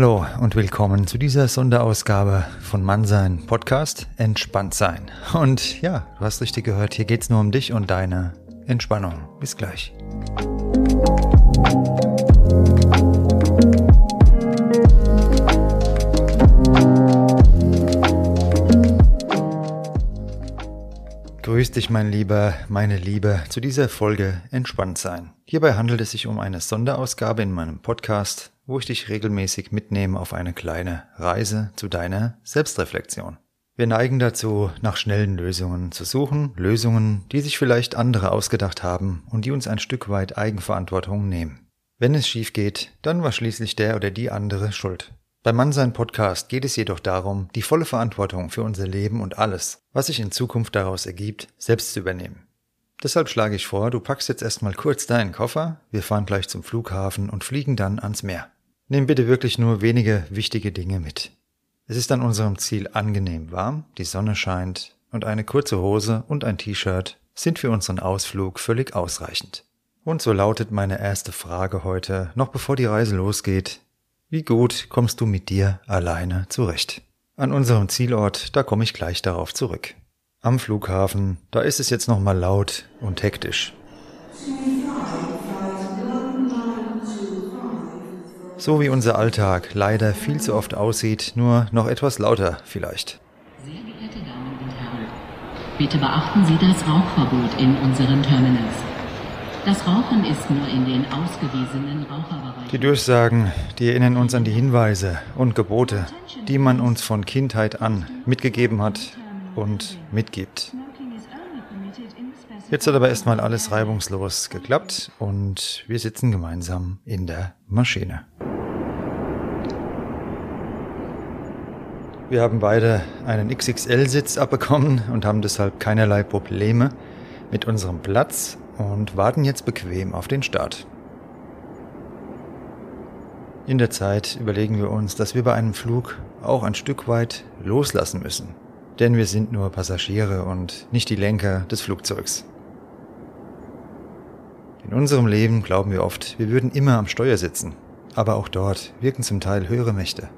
Hallo und willkommen zu dieser Sonderausgabe von Mannsein Podcast Entspannt sein. Und ja, du hast richtig gehört, hier geht es nur um dich und deine Entspannung. Bis gleich. Grüß dich, mein Lieber, meine Liebe, zu dieser Folge Entspannt sein. Hierbei handelt es sich um eine Sonderausgabe in meinem Podcast wo ich dich regelmäßig mitnehme auf eine kleine Reise zu deiner Selbstreflexion. Wir neigen dazu, nach schnellen Lösungen zu suchen, Lösungen, die sich vielleicht andere ausgedacht haben und die uns ein Stück weit Eigenverantwortung nehmen. Wenn es schief geht, dann war schließlich der oder die andere schuld. Beim Mannsein Podcast geht es jedoch darum, die volle Verantwortung für unser Leben und alles, was sich in Zukunft daraus ergibt, selbst zu übernehmen. Deshalb schlage ich vor, du packst jetzt erstmal kurz deinen Koffer, wir fahren gleich zum Flughafen und fliegen dann ans Meer. Nimm bitte wirklich nur wenige wichtige Dinge mit. Es ist an unserem Ziel angenehm warm, die Sonne scheint und eine kurze Hose und ein T-Shirt sind für unseren Ausflug völlig ausreichend. Und so lautet meine erste Frage heute, noch bevor die Reise losgeht. Wie gut kommst du mit dir alleine zurecht? An unserem Zielort, da komme ich gleich darauf zurück. Am Flughafen, da ist es jetzt nochmal laut und hektisch. So wie unser Alltag leider viel zu oft aussieht, nur noch etwas lauter vielleicht. Sehr geehrte Damen und Herren, bitte beachten Sie das Rauchverbot in unseren Terminals. Das Rauchen ist nur in den ausgewiesenen Raucherbereichen. Die Durchsagen, die erinnern uns an die Hinweise und Gebote, die man uns von Kindheit an mitgegeben hat und mitgibt. Jetzt hat aber erstmal alles reibungslos geklappt und wir sitzen gemeinsam in der Maschine. Wir haben beide einen XXL-Sitz abbekommen und haben deshalb keinerlei Probleme mit unserem Platz und warten jetzt bequem auf den Start. In der Zeit überlegen wir uns, dass wir bei einem Flug auch ein Stück weit loslassen müssen, denn wir sind nur Passagiere und nicht die Lenker des Flugzeugs. In unserem Leben glauben wir oft, wir würden immer am Steuer sitzen, aber auch dort wirken zum Teil höhere Mächte.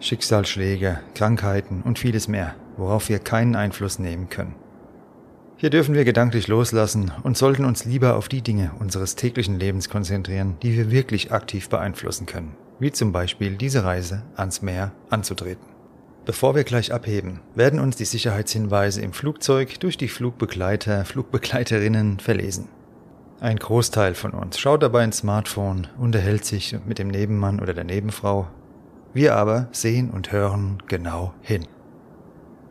Schicksalsschläge, Krankheiten und vieles mehr, worauf wir keinen Einfluss nehmen können. Hier dürfen wir gedanklich loslassen und sollten uns lieber auf die Dinge unseres täglichen Lebens konzentrieren, die wir wirklich aktiv beeinflussen können, wie zum Beispiel diese Reise ans Meer anzutreten. Bevor wir gleich abheben, werden uns die Sicherheitshinweise im Flugzeug durch die Flugbegleiter, Flugbegleiterinnen verlesen. Ein Großteil von uns schaut dabei ins Smartphone, unterhält sich mit dem Nebenmann oder der Nebenfrau wir aber sehen und hören genau hin.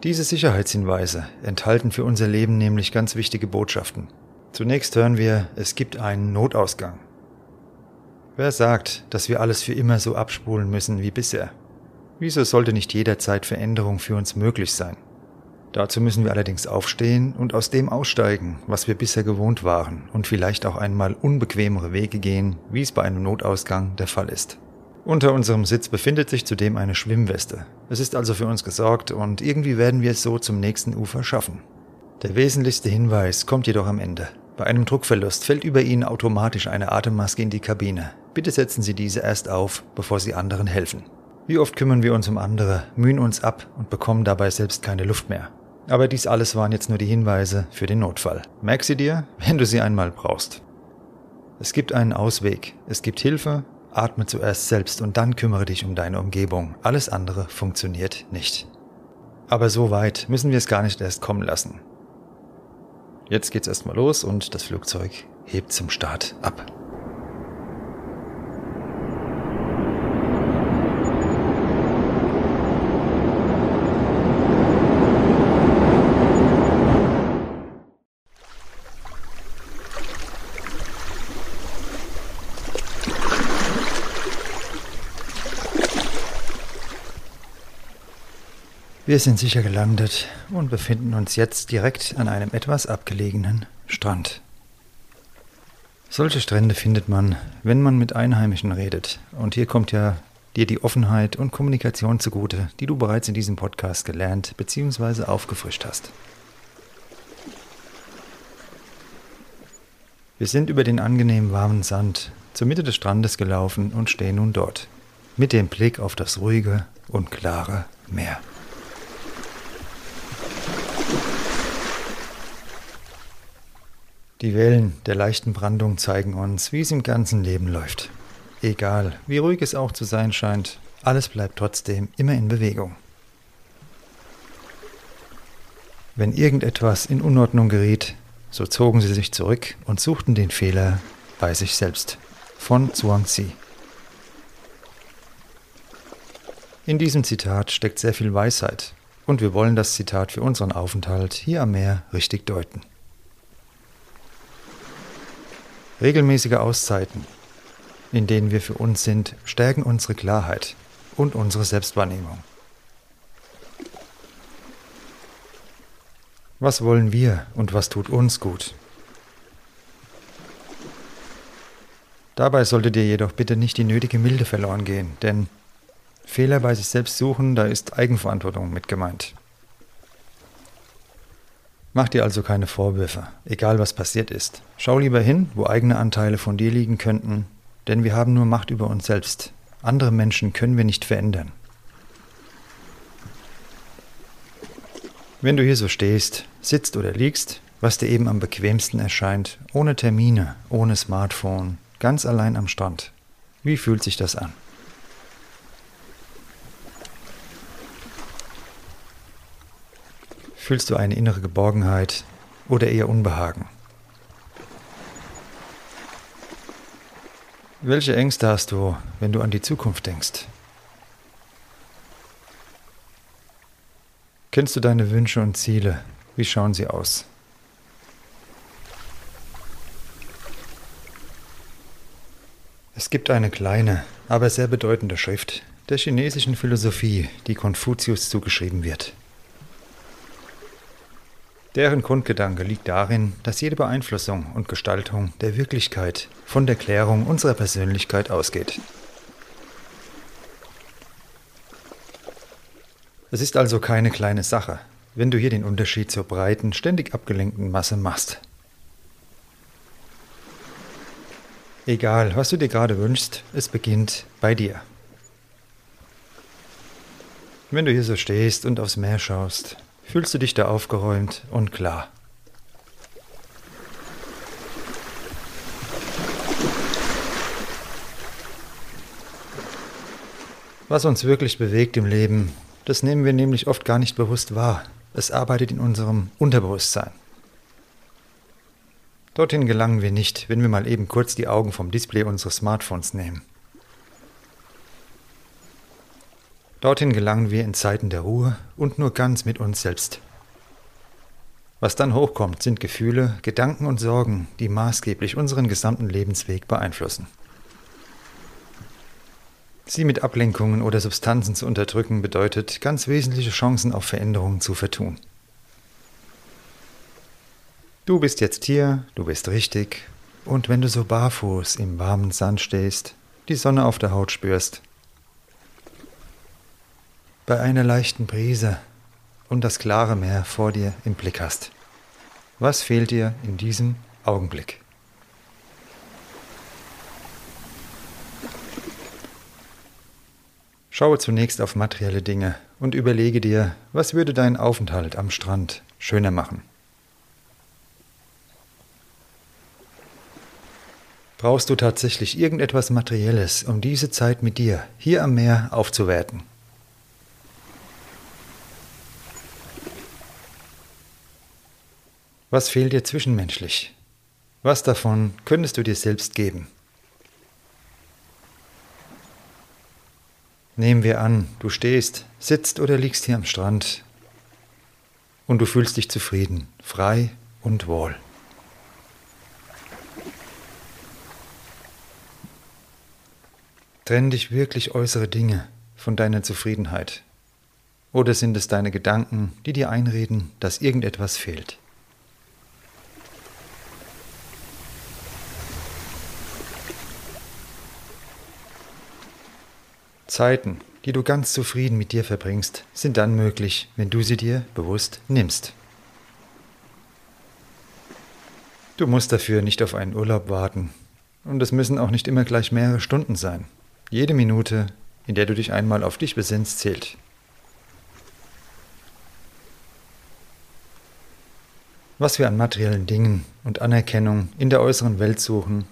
Diese Sicherheitshinweise enthalten für unser Leben nämlich ganz wichtige Botschaften. Zunächst hören wir, es gibt einen Notausgang. Wer sagt, dass wir alles für immer so abspulen müssen wie bisher? Wieso sollte nicht jederzeit Veränderung für uns möglich sein? Dazu müssen wir allerdings aufstehen und aus dem aussteigen, was wir bisher gewohnt waren und vielleicht auch einmal unbequemere Wege gehen, wie es bei einem Notausgang der Fall ist. Unter unserem Sitz befindet sich zudem eine Schwimmweste. Es ist also für uns gesorgt und irgendwie werden wir es so zum nächsten Ufer schaffen. Der wesentlichste Hinweis kommt jedoch am Ende. Bei einem Druckverlust fällt über Ihnen automatisch eine Atemmaske in die Kabine. Bitte setzen Sie diese erst auf, bevor Sie anderen helfen. Wie oft kümmern wir uns um andere, mühen uns ab und bekommen dabei selbst keine Luft mehr. Aber dies alles waren jetzt nur die Hinweise für den Notfall. Merk sie dir, wenn du sie einmal brauchst. Es gibt einen Ausweg, es gibt Hilfe, atme zuerst selbst und dann kümmere dich um deine Umgebung. Alles andere funktioniert nicht. Aber so weit müssen wir es gar nicht erst kommen lassen. Jetzt geht's erstmal los und das Flugzeug hebt zum Start ab. Wir sind sicher gelandet und befinden uns jetzt direkt an einem etwas abgelegenen Strand. Solche Strände findet man, wenn man mit Einheimischen redet. Und hier kommt ja dir die Offenheit und Kommunikation zugute, die du bereits in diesem Podcast gelernt bzw. aufgefrischt hast. Wir sind über den angenehm warmen Sand zur Mitte des Strandes gelaufen und stehen nun dort, mit dem Blick auf das ruhige und klare Meer. Die Wellen der leichten Brandung zeigen uns, wie es im ganzen Leben läuft. Egal, wie ruhig es auch zu sein scheint, alles bleibt trotzdem immer in Bewegung. Wenn irgendetwas in Unordnung geriet, so zogen sie sich zurück und suchten den Fehler bei sich selbst. Von Zhuangzi. In diesem Zitat steckt sehr viel Weisheit und wir wollen das Zitat für unseren Aufenthalt hier am Meer richtig deuten. Regelmäßige Auszeiten, in denen wir für uns sind, stärken unsere Klarheit und unsere Selbstwahrnehmung. Was wollen wir und was tut uns gut? Dabei sollte dir jedoch bitte nicht die nötige Milde verloren gehen, denn Fehler bei sich selbst suchen, da ist Eigenverantwortung mit gemeint. Mach dir also keine Vorwürfe, egal was passiert ist. Schau lieber hin, wo eigene Anteile von dir liegen könnten, denn wir haben nur Macht über uns selbst. Andere Menschen können wir nicht verändern. Wenn du hier so stehst, sitzt oder liegst, was dir eben am bequemsten erscheint, ohne Termine, ohne Smartphone, ganz allein am Strand, wie fühlt sich das an? Fühlst du eine innere Geborgenheit oder eher Unbehagen? Welche Ängste hast du, wenn du an die Zukunft denkst? Kennst du deine Wünsche und Ziele? Wie schauen sie aus? Es gibt eine kleine, aber sehr bedeutende Schrift der chinesischen Philosophie, die Konfuzius zugeschrieben wird. Deren Grundgedanke liegt darin, dass jede Beeinflussung und Gestaltung der Wirklichkeit von der Klärung unserer Persönlichkeit ausgeht. Es ist also keine kleine Sache, wenn du hier den Unterschied zur breiten, ständig abgelenkten Masse machst. Egal, was du dir gerade wünschst, es beginnt bei dir. Wenn du hier so stehst und aufs Meer schaust, fühlst du dich da aufgeräumt und klar. Was uns wirklich bewegt im Leben, das nehmen wir nämlich oft gar nicht bewusst wahr. Es arbeitet in unserem Unterbewusstsein. Dorthin gelangen wir nicht, wenn wir mal eben kurz die Augen vom Display unseres Smartphones nehmen. Dorthin gelangen wir in Zeiten der Ruhe und nur ganz mit uns selbst. Was dann hochkommt, sind Gefühle, Gedanken und Sorgen, die maßgeblich unseren gesamten Lebensweg beeinflussen. Sie mit Ablenkungen oder Substanzen zu unterdrücken bedeutet, ganz wesentliche Chancen auf Veränderungen zu vertun. Du bist jetzt hier, du bist richtig, und wenn du so barfuß im warmen Sand stehst, die Sonne auf der Haut spürst, bei einer leichten Brise und das klare Meer vor dir im Blick hast. Was fehlt dir in diesem Augenblick? Schaue zunächst auf materielle Dinge und überlege dir, was würde deinen Aufenthalt am Strand schöner machen. Brauchst du tatsächlich irgendetwas Materielles, um diese Zeit mit dir hier am Meer aufzuwerten? Was fehlt dir zwischenmenschlich? Was davon könntest du dir selbst geben? Nehmen wir an, du stehst, sitzt oder liegst hier am Strand und du fühlst dich zufrieden, frei und wohl. Trennen dich wirklich äußere Dinge von deiner Zufriedenheit? Oder sind es deine Gedanken, die dir einreden, dass irgendetwas fehlt? Zeiten, die du ganz zufrieden mit dir verbringst, sind dann möglich, wenn du sie dir bewusst nimmst. Du musst dafür nicht auf einen Urlaub warten. Und es müssen auch nicht immer gleich mehrere Stunden sein. Jede Minute, in der du dich einmal auf dich besinnst, zählt. Was wir an materiellen Dingen und Anerkennung in der äußeren Welt suchen,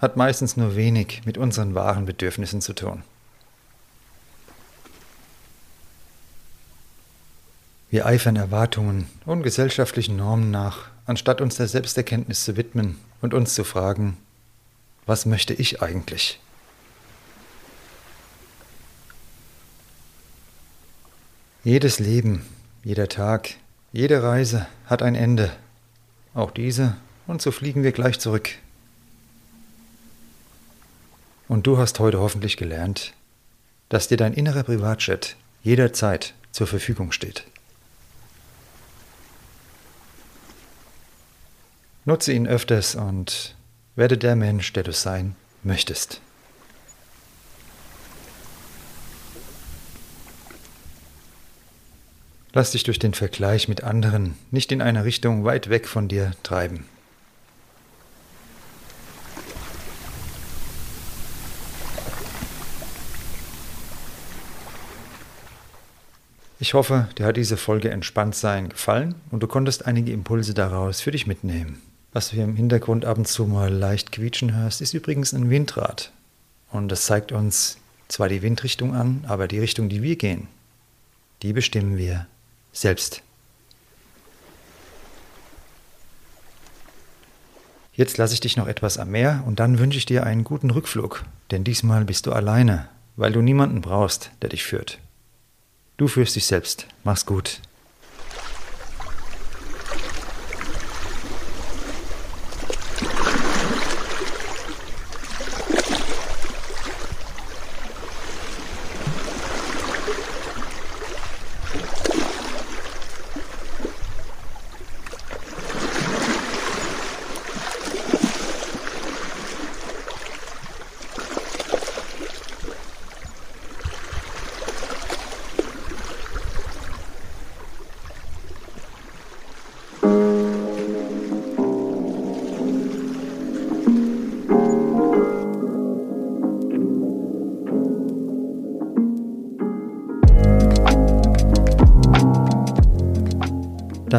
hat meistens nur wenig mit unseren wahren Bedürfnissen zu tun. Wir eifern Erwartungen und gesellschaftlichen Normen nach, anstatt uns der Selbsterkenntnis zu widmen und uns zu fragen, was möchte ich eigentlich? Jedes Leben, jeder Tag, jede Reise hat ein Ende. Auch diese, und so fliegen wir gleich zurück. Und du hast heute hoffentlich gelernt, dass dir dein innerer Privatjet jederzeit zur Verfügung steht. Nutze ihn öfters und werde der Mensch, der du sein möchtest. Lass dich durch den Vergleich mit anderen nicht in eine Richtung weit weg von dir treiben. Ich hoffe, dir hat diese Folge entspannt sein gefallen und du konntest einige Impulse daraus für dich mitnehmen. Was du hier im Hintergrund ab und zu mal leicht quietschen hörst, ist übrigens ein Windrad. Und das zeigt uns zwar die Windrichtung an, aber die Richtung, die wir gehen, die bestimmen wir selbst. Jetzt lasse ich dich noch etwas am Meer und dann wünsche ich dir einen guten Rückflug, denn diesmal bist du alleine, weil du niemanden brauchst, der dich führt. Du führst dich selbst. Mach's gut.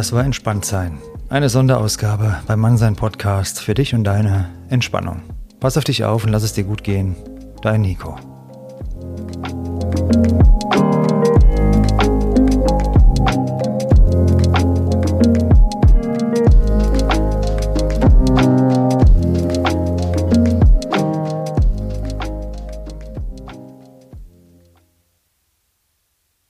Das war Entspannt sein. Eine Sonderausgabe beim Mannsein Podcast für dich und deine Entspannung. Pass auf dich auf und lass es dir gut gehen. Dein Nico.